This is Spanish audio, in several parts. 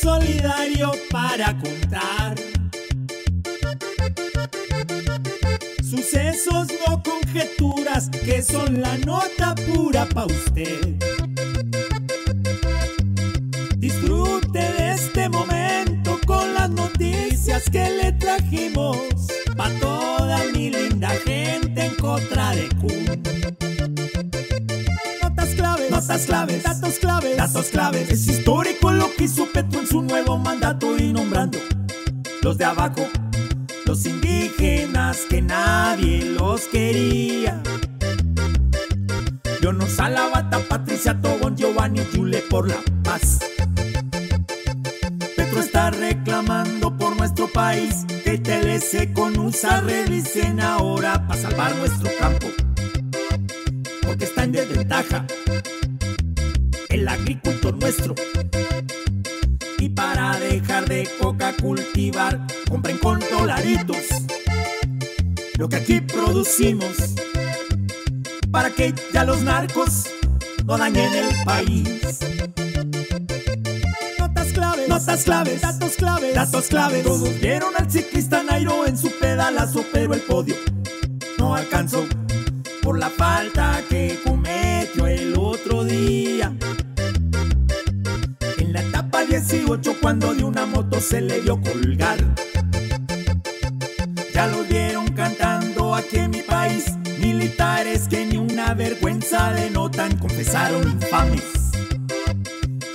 solidario para contar. Sucesos, no conjeturas, que son la nota pura pa' usted. Disfrute de este momento con las noticias que le trajimos pa' toda mi linda gente en contra de Kun. Notas claves, datos claves, datos claves. Es histórico lo que hizo Petro en su nuevo mandato y nombrando los de abajo, los indígenas que nadie los quería. Leonor Salavata, Patricia Tobón, Giovanni Yule por la paz. Petro está reclamando por nuestro país que TLC con USA revisen ahora para salvar nuestro campo. Porque está en desventaja agricultor nuestro. Y para dejar de coca cultivar, compren con dolaritos lo que aquí producimos. Para que ya los narcos no dañen el país. Notas claves, notas claves, datos claves, datos claves. Todos vieron al ciclista Nairo en su pedalazo, pero el podio no alcanzó por la falta 18 cuando de una moto se le dio colgar. Ya lo vieron cantando aquí en mi país. Militares que ni una vergüenza denotan, confesaron infames.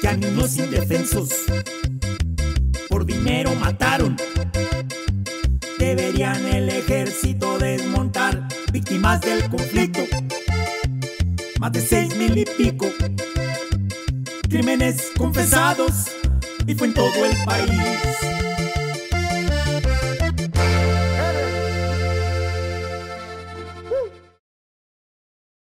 Que a niños indefensos por dinero mataron. Deberían el ejército desmontar víctimas del conflicto. Más de seis mil y pico crímenes confesados y fue en todo el país.